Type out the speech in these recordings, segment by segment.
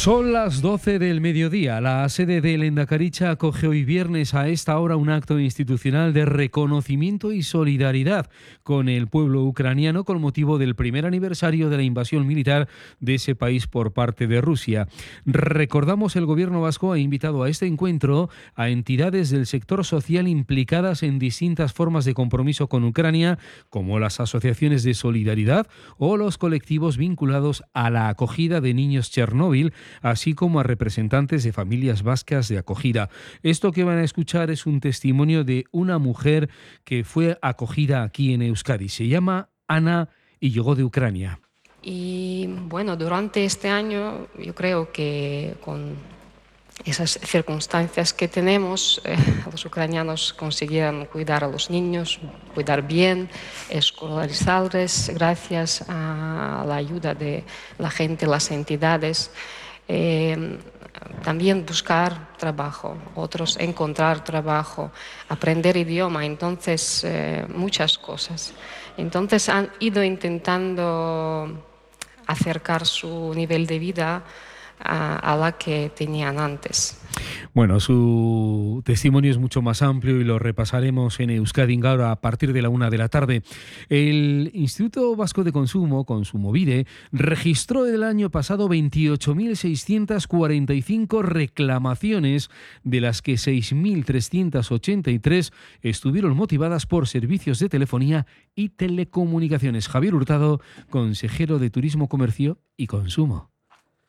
Son las 12 del mediodía. La sede de Lendakaricha acoge hoy viernes a esta hora un acto institucional de reconocimiento y solidaridad con el pueblo ucraniano con motivo del primer aniversario de la invasión militar de ese país por parte de Rusia. Recordamos el gobierno vasco ha invitado a este encuentro a entidades del sector social implicadas en distintas formas de compromiso con Ucrania, como las asociaciones de solidaridad o los colectivos vinculados a la acogida de niños Chernóbil así como a representantes de familias vascas de acogida. Esto que van a escuchar es un testimonio de una mujer que fue acogida aquí en Euskadi. Se llama Ana y llegó de Ucrania. Y bueno, durante este año yo creo que con esas circunstancias que tenemos, eh, los ucranianos consiguieron cuidar a los niños, cuidar bien, escolarizarles gracias a la ayuda de la gente, las entidades. Eh, también buscar trabajo, otros encontrar trabajo, aprender idioma, entonces eh, muchas cosas. Entonces han ido intentando acercar su nivel de vida a, la que tenían antes. Bueno, su testimonio es mucho más amplio y lo repasaremos en Euskadi ahora a partir de la una de la tarde. El Instituto Vasco de Consumo, Consumovide, registró el año pasado 28.645 reclamaciones, de las que 6.383 estuvieron motivadas por servicios de telefonía y telecomunicaciones. Javier Hurtado, consejero de Turismo, Comercio y Consumo.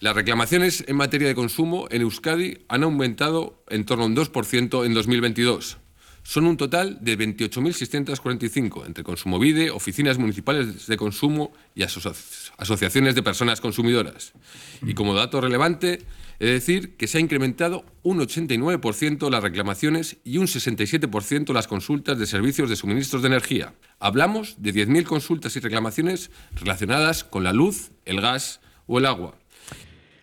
Las reclamaciones en materia de consumo en Euskadi han aumentado en torno a un 2% en 2022. Son un total de 28.645 entre Consumovide, oficinas municipales de consumo y asociaciones de personas consumidoras. Y como dato relevante, he de decir que se ha incrementado un 89% las reclamaciones y un 67% las consultas de servicios de suministros de energía. Hablamos de 10.000 consultas y reclamaciones relacionadas con la luz, el gas o el agua.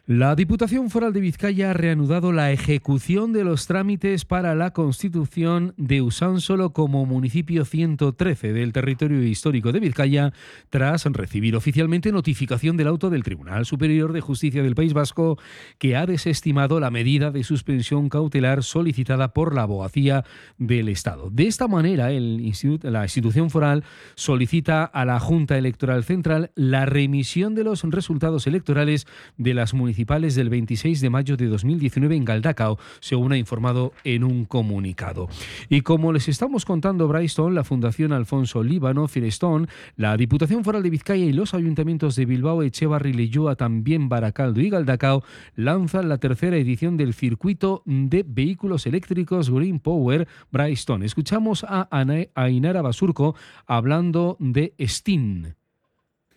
La Diputación Foral de Vizcaya ha reanudado la ejecución de los trámites para la constitución de Usánsolo como municipio 113 del territorio histórico de Vizcaya tras recibir oficialmente notificación del auto del Tribunal Superior de Justicia del País Vasco que ha desestimado la medida de suspensión cautelar solicitada por la abogacía del Estado. De esta manera, la institución foral solicita a la Junta Electoral Central la remisión de los resultados electorales de las municipalidades del 26 de mayo de 2019 en Galdacao, según ha informado en un comunicado. Y como les estamos contando, Bryston, la Fundación Alfonso Líbano, Firestone, la Diputación Foral de Vizcaya y los ayuntamientos de Bilbao, Echevarri, Leyúa, también Baracaldo y Galdacao lanzan la tercera edición del circuito de vehículos eléctricos Green Power Bryston. Escuchamos a Ainara Basurco hablando de STEAM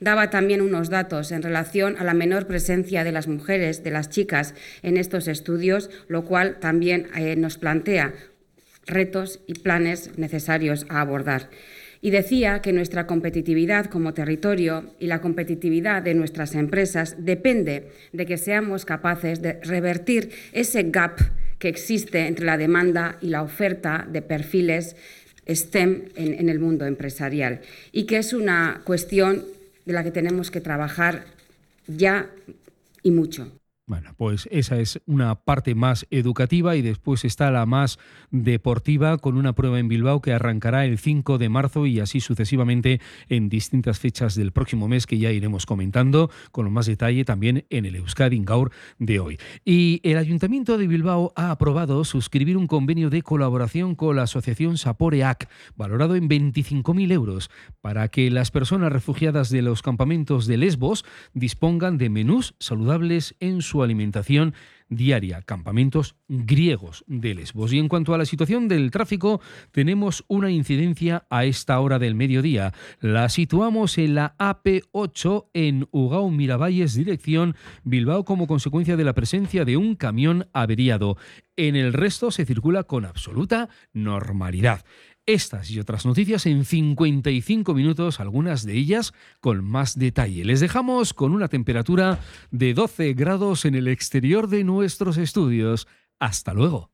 daba también unos datos en relación a la menor presencia de las mujeres, de las chicas en estos estudios, lo cual también eh, nos plantea retos y planes necesarios a abordar. Y decía que nuestra competitividad como territorio y la competitividad de nuestras empresas depende de que seamos capaces de revertir ese gap que existe entre la demanda y la oferta de perfiles STEM en, en el mundo empresarial y que es una cuestión de la que tenemos que trabajar ya y mucho. Bueno, pues esa es una parte más educativa y después está la más deportiva con una prueba en Bilbao que arrancará el 5 de marzo y así sucesivamente en distintas fechas del próximo mes que ya iremos comentando con más detalle también en el Euskadi Gaur de hoy. Y el Ayuntamiento de Bilbao ha aprobado suscribir un convenio de colaboración con la Asociación Saporeac, valorado en 25.000 euros, para que las personas refugiadas de los campamentos de Lesbos dispongan de menús saludables en su alimentación diaria, campamentos griegos de Lesbos. Y en cuanto a la situación del tráfico, tenemos una incidencia a esta hora del mediodía. La situamos en la AP8 en Ugao Miravalles, dirección Bilbao, como consecuencia de la presencia de un camión averiado. En el resto se circula con absoluta normalidad. Estas y otras noticias en 55 minutos, algunas de ellas con más detalle. Les dejamos con una temperatura de 12 grados en el exterior de nuestros estudios. Hasta luego.